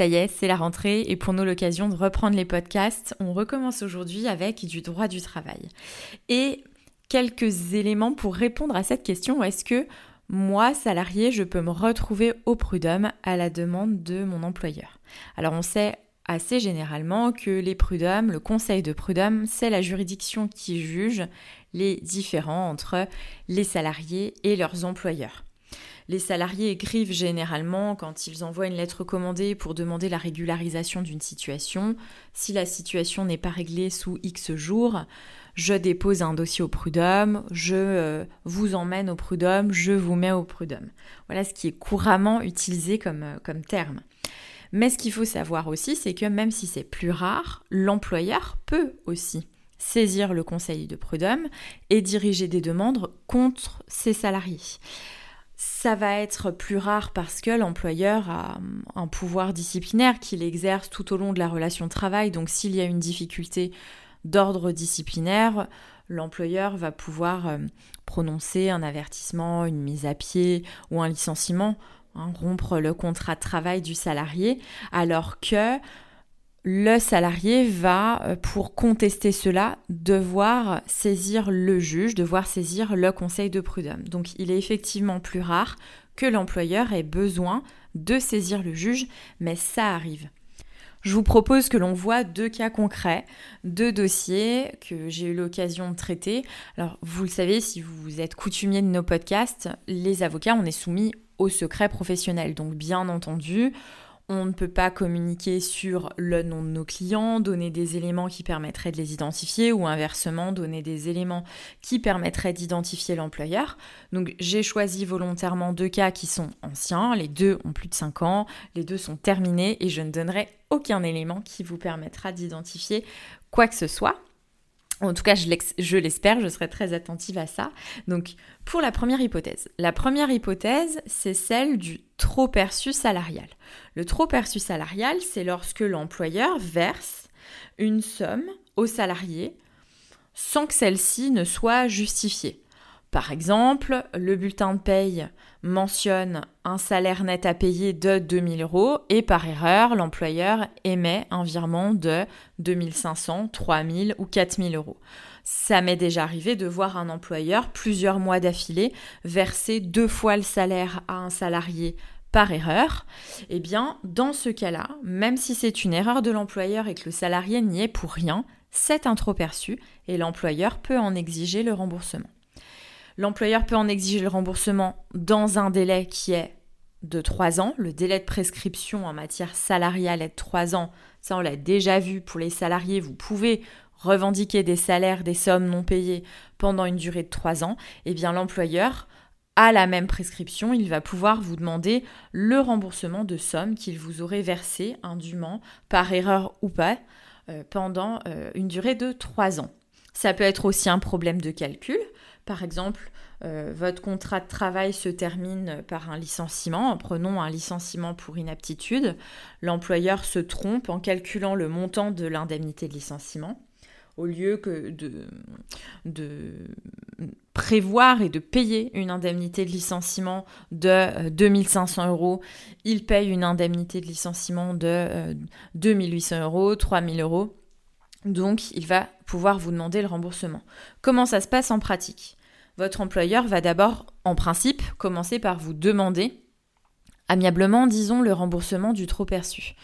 Ça y est, c'est la rentrée et pour nous l'occasion de reprendre les podcasts. On recommence aujourd'hui avec du droit du travail. Et quelques éléments pour répondre à cette question. Est-ce que moi, salarié, je peux me retrouver au prud'homme à la demande de mon employeur? Alors on sait assez généralement que les prud'hommes, le conseil de prud'homme, c'est la juridiction qui juge les différends entre les salariés et leurs employeurs. Les salariés écrivent généralement quand ils envoient une lettre commandée pour demander la régularisation d'une situation. Si la situation n'est pas réglée sous X jours, je dépose un dossier au prud'homme, je euh, vous emmène au prud'homme, je vous mets au prud'homme. Voilà ce qui est couramment utilisé comme, euh, comme terme. Mais ce qu'il faut savoir aussi, c'est que même si c'est plus rare, l'employeur peut aussi saisir le conseil de prud'homme et diriger des demandes contre ses salariés. Ça va être plus rare parce que l'employeur a un pouvoir disciplinaire qu'il exerce tout au long de la relation de travail. Donc s'il y a une difficulté d'ordre disciplinaire, l'employeur va pouvoir euh, prononcer un avertissement, une mise à pied ou un licenciement, hein, rompre le contrat de travail du salarié, alors que le salarié va, euh, pour contester cela, devoir saisir le juge, devoir saisir le conseil de prud'homme. Donc il est effectivement plus rare que l'employeur ait besoin de saisir le juge, mais ça arrive. Je vous propose que l'on voit deux cas concrets, deux dossiers que j'ai eu l'occasion de traiter. Alors, vous le savez, si vous êtes coutumier de nos podcasts, les avocats, on est soumis au secret professionnel. Donc, bien entendu, on ne peut pas communiquer sur le nom de nos clients, donner des éléments qui permettraient de les identifier ou inversement donner des éléments qui permettraient d'identifier l'employeur. Donc j'ai choisi volontairement deux cas qui sont anciens, les deux ont plus de 5 ans, les deux sont terminés et je ne donnerai aucun élément qui vous permettra d'identifier quoi que ce soit. En tout cas, je l'espère, je serai très attentive à ça. Donc, pour la première hypothèse. La première hypothèse, c'est celle du trop perçu salarial. Le trop perçu salarial, c'est lorsque l'employeur verse une somme au salarié sans que celle-ci ne soit justifiée. Par exemple, le bulletin de paye mentionne un salaire net à payer de 2000 euros et par erreur, l'employeur émet un virement de 2500, 3000 ou 4000 euros. Ça m'est déjà arrivé de voir un employeur plusieurs mois d'affilée verser deux fois le salaire à un salarié par erreur, eh bien, dans ce cas-là, même si c'est une erreur de l'employeur et que le salarié n'y est pour rien, c'est un perçu et l'employeur peut en exiger le remboursement. L'employeur peut en exiger le remboursement dans un délai qui est de 3 ans. Le délai de prescription en matière salariale est de 3 ans. Ça, on l'a déjà vu pour les salariés. Vous pouvez revendiquer des salaires, des sommes non payées pendant une durée de 3 ans. Eh bien, l'employeur, à la même prescription, il va pouvoir vous demander le remboursement de sommes qu'il vous aurait versées indûment, par erreur ou pas, euh, pendant euh, une durée de 3 ans. Ça peut être aussi un problème de calcul. Par exemple, euh, votre contrat de travail se termine par un licenciement. Prenons un licenciement pour inaptitude. L'employeur se trompe en calculant le montant de l'indemnité de licenciement. Au lieu que de, de, prévoir et de payer une indemnité de licenciement de 2500 euh, euros, il paye une indemnité de licenciement de 2800 euh, euros, 3000 euros. Donc, il va pouvoir vous demander le remboursement. Comment ça se passe en pratique? Votre employeur va d'abord, en principe, commencer par vous demander amiablement, disons, le remboursement du trop perçu.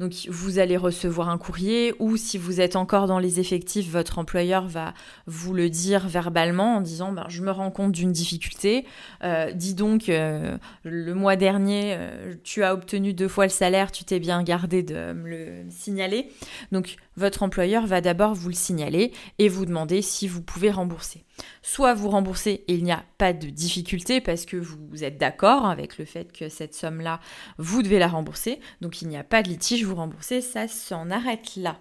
Donc vous allez recevoir un courrier ou si vous êtes encore dans les effectifs, votre employeur va vous le dire verbalement en disant ben, je me rends compte d'une difficulté, euh, dis donc euh, le mois dernier euh, tu as obtenu deux fois le salaire, tu t'es bien gardé de me le signaler. Donc votre employeur va d'abord vous le signaler et vous demander si vous pouvez rembourser. Soit vous remboursez et il n'y a pas de difficulté parce que vous êtes d'accord avec le fait que cette somme-là, vous devez la rembourser. Donc il n'y a pas de litige, vous remboursez, ça s'en arrête là.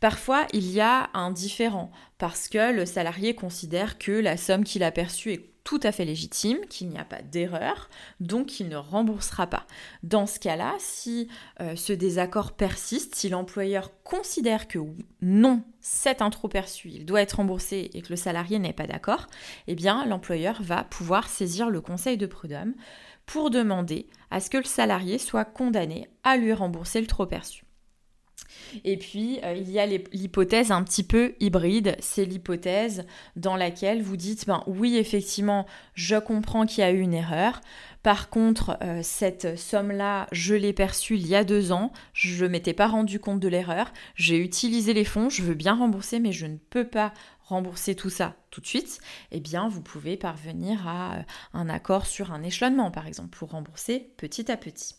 Parfois, il y a un différent parce que le salarié considère que la somme qu'il a perçue est tout à fait légitime, qu'il n'y a pas d'erreur, donc il ne remboursera pas. Dans ce cas-là, si euh, ce désaccord persiste, si l'employeur considère que non, c'est un trop perçu, il doit être remboursé et que le salarié n'est pas d'accord, eh bien l'employeur va pouvoir saisir le conseil de prud'homme pour demander à ce que le salarié soit condamné à lui rembourser le trop perçu. Et puis, euh, il y a l'hypothèse un petit peu hybride. C'est l'hypothèse dans laquelle vous dites, ben oui, effectivement, je comprends qu'il y a eu une erreur. Par contre, euh, cette somme-là, je l'ai perçue il y a deux ans. Je ne m'étais pas rendu compte de l'erreur. J'ai utilisé les fonds. Je veux bien rembourser, mais je ne peux pas rembourser tout ça tout de suite, eh bien vous pouvez parvenir à euh, un accord sur un échelonnement par exemple pour rembourser petit à petit.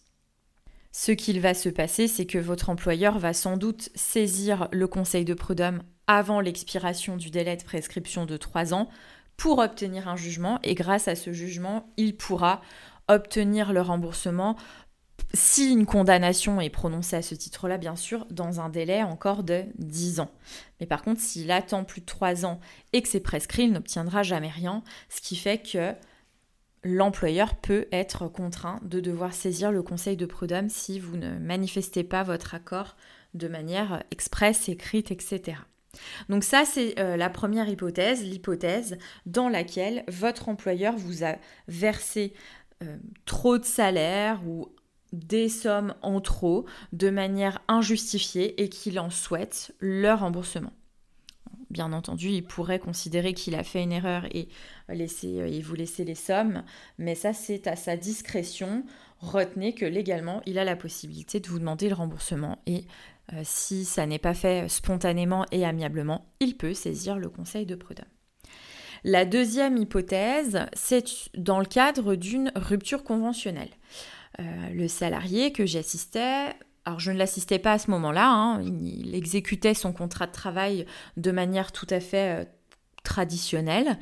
Ce qu'il va se passer, c'est que votre employeur va sans doute saisir le conseil de prud'homme avant l'expiration du délai de prescription de 3 ans pour obtenir un jugement et grâce à ce jugement, il pourra obtenir le remboursement si une condamnation est prononcée à ce titre-là, bien sûr, dans un délai encore de 10 ans. Mais par contre, s'il attend plus de 3 ans et que c'est prescrit, il n'obtiendra jamais rien, ce qui fait que l'employeur peut être contraint de devoir saisir le conseil de prud'homme si vous ne manifestez pas votre accord de manière expresse, écrite, etc. Donc ça, c'est euh, la première hypothèse, l'hypothèse dans laquelle votre employeur vous a versé euh, trop de salaire ou des sommes en trop de manière injustifiée et qu'il en souhaite le remboursement. Bien entendu, il pourrait considérer qu'il a fait une erreur et, laisser, euh, et vous laisser les sommes, mais ça c'est à sa discrétion. Retenez que légalement, il a la possibilité de vous demander le remboursement et euh, si ça n'est pas fait spontanément et amiablement, il peut saisir le conseil de prud'homme. La deuxième hypothèse, c'est dans le cadre d'une rupture conventionnelle. Euh, le salarié que j'assistais alors je ne l'assistais pas à ce moment-là, hein. il, exécutait son contrat de travail de manière tout à fait euh, traditionnelle.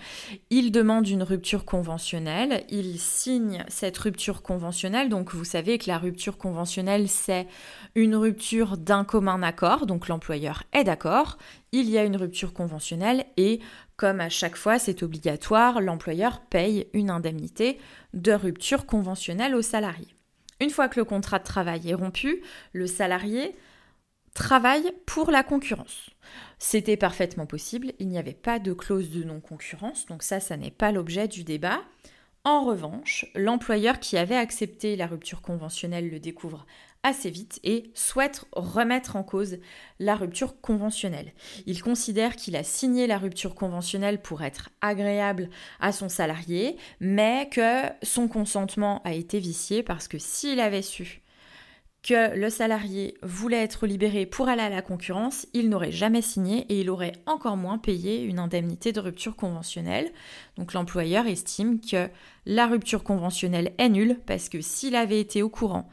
Il demande une rupture conventionnelle, il signe cette rupture conventionnelle, donc vous savez que la rupture conventionnelle c'est une rupture d'un commun accord, donc l'employeur est d'accord, il y a une rupture conventionnelle et comme à chaque fois c'est obligatoire, l'employeur paye une indemnité de rupture conventionnelle au salarié. Une fois que le contrat de travail est rompu, le salarié travaille pour la concurrence. C'était parfaitement possible, il n'y avait pas de clause de non-concurrence, donc ça, ça n'est pas l'objet du débat. En revanche, l'employeur qui avait accepté la rupture conventionnelle le découvre assez vite et souhaite remettre en cause la rupture conventionnelle. Il considère qu'il a signé la rupture conventionnelle pour être agréable à son salarié, mais que son consentement a été vicié parce que s'il avait su que le salarié voulait être libéré pour aller à la concurrence, il n'aurait jamais signé et il aurait encore moins payé une indemnité de rupture conventionnelle. Donc l'employeur estime que la rupture conventionnelle est nulle parce que s'il avait été au courant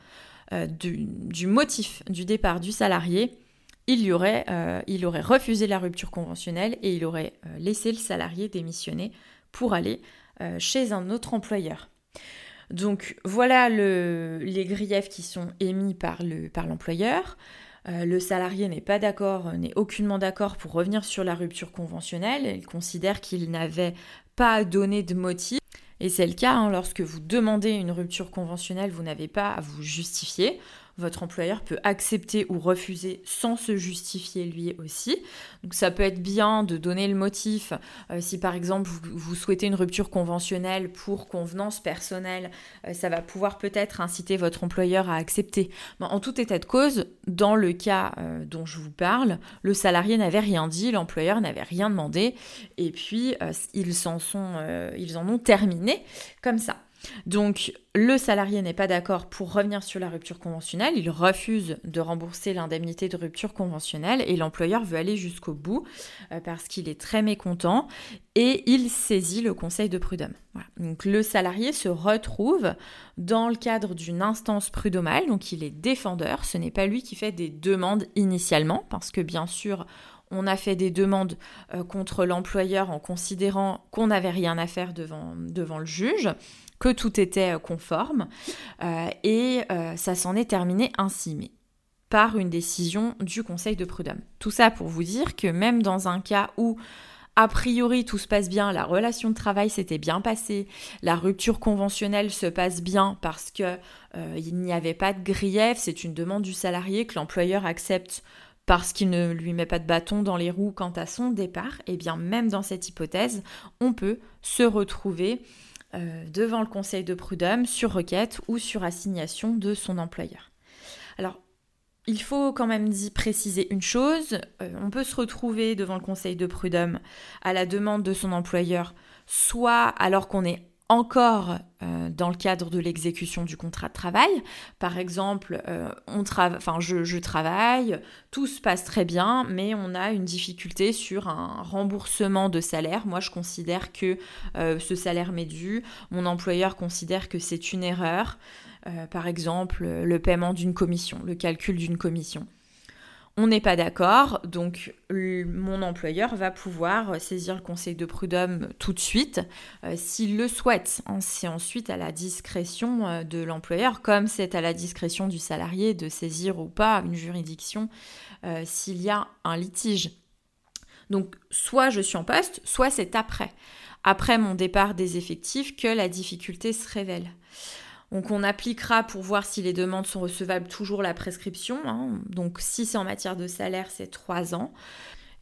euh, du, motif du départ du salarié, il, y aurait, euh, refusé la rupture conventionnelle et il aurait euh, laissé le salarié démissionner pour aller chez un autre employeur. Donc voilà les griefs qui sont émis par l'employeur. Par le salarié n'est pas d'accord, n'est aucunement d'accord pour revenir sur la rupture conventionnelle. Il considère qu'il n'avait pas donné de motif. Et c'est le cas hein, lorsque vous demandez une rupture conventionnelle, vous n'avez pas à vous justifier. Votre employeur peut accepter ou refuser sans se justifier lui aussi. Donc ça peut être bien de donner le motif euh, si par exemple vous, souhaitez une rupture conventionnelle pour convenance personnelle, euh, ça va pouvoir peut-être inciter votre employeur à accepter. en tout état de cause, dans le cas euh, dont je vous parle, le salarié n'avait rien dit, l'employeur n'avait rien demandé et puis ils, en ont terminé comme ça. Donc le salarié n'est pas d'accord pour revenir sur la rupture conventionnelle, il refuse de rembourser l'indemnité de rupture conventionnelle et l'employeur veut aller jusqu'au bout euh, parce qu'il est très mécontent et il saisit le conseil de prud'homme. Donc le salarié se retrouve dans le cadre d'une instance prud'homale, donc il est défendeur, ce n'est pas lui qui fait des demandes initialement parce que bien sûr on a fait des demandes euh, contre l'employeur en considérant qu'on n'avait rien à faire devant, le juge que tout était euh, conforme. Euh, et ça s'en est terminé ainsi. Mais par une décision du Conseil de prud'homme. Tout ça pour vous dire que même dans un cas où a priori tout se passe bien, la relation de travail s'était bien passée, la rupture conventionnelle se passe bien parce que euh, il n'y avait pas de grief, c'est une demande du salarié que l'employeur accepte parce qu'il ne lui met pas de bâton dans les roues quant à son départ, et eh bien même dans cette hypothèse, on peut se retrouver euh, devant le conseil de prud'homme sur requête ou sur assignation de son employeur. Alors, il faut quand même préciser une chose, euh, on peut se retrouver devant le conseil de prud'homme à la demande de son employeur, soit alors qu'on est encore euh, dans le cadre de l'exécution du contrat de travail. Par exemple, euh, on enfin, je, travaille, tout se passe très bien, mais on a une difficulté sur un remboursement de salaire. Moi, je considère que euh, ce salaire m'est dû. Mon employeur considère que c'est une erreur. par exemple, le paiement d'une commission, le calcul d'une commission. On n'est pas d'accord, donc mon employeur va pouvoir saisir le conseil de prud'homme tout de suite euh, s'il le souhaite. C'est ensuite à la discrétion euh, de l'employeur, comme c'est à la discrétion du salarié de saisir ou pas une juridiction euh, s'il y a un litige. Donc soit je suis en poste, soit c'est après, après mon départ des effectifs que la difficulté se révèle. Donc on appliquera pour voir si les demandes sont recevables toujours la prescription. Hein. Donc si c'est en matière de salaire, c'est trois ans.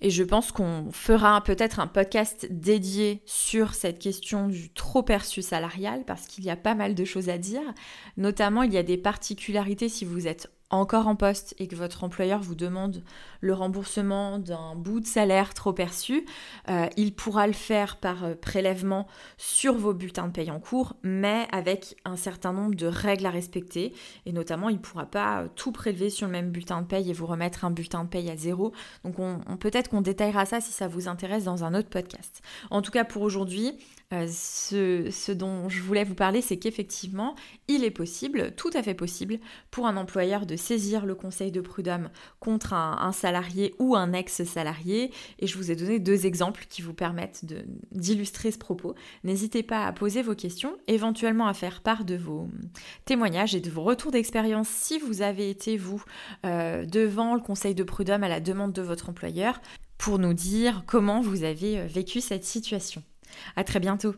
Et je pense qu'on fera peut-être un podcast dédié sur cette question du trop perçu salarial parce qu'il y a pas mal de choses à dire. Notamment, il y a des particularités si vous êtes encore en poste et que votre employeur vous demande le remboursement d'un bout de salaire trop perçu, euh, il pourra le faire par euh, prélèvement sur vos bulletins de paye en cours, mais avec un certain nombre de règles à respecter. Et notamment, il ne pourra pas euh, tout prélever sur le même bulletin de paye et vous remettre un bulletin de paye à zéro. Donc on, peut-être qu'on détaillera ça si ça vous intéresse dans un autre podcast. En tout cas, pour aujourd'hui, ce, ce, dont je voulais vous parler, c'est qu'effectivement, il est possible, tout à fait possible, pour un employeur de saisir le conseil de prud'homme contre un, salarié ou un ex-salarié. Et je vous ai donné deux exemples qui vous permettent d'illustrer ce propos. N'hésitez pas à poser vos questions, éventuellement à faire part de vos témoignages et de vos retours d'expérience si vous avez été, vous, euh, devant le conseil de prud'homme à la demande de votre employeur pour nous dire comment vous avez euh, vécu cette situation. À très bientôt.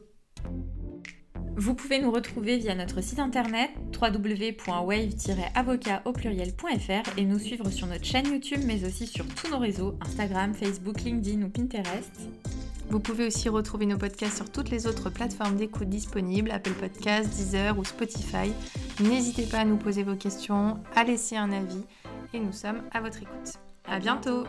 Vous pouvez nous retrouver via notre site internet www.wave-avocat au pluriel.fr et nous suivre sur notre chaîne YouTube mais aussi sur tous nos réseaux Instagram, Facebook, LinkedIn ou Pinterest. Vous pouvez aussi retrouver nos podcasts sur toutes les autres plateformes d'écoute disponibles, Apple Podcasts, Deezer ou Spotify. N'hésitez pas à nous poser vos questions, à laisser un avis et nous sommes à votre écoute. À bientôt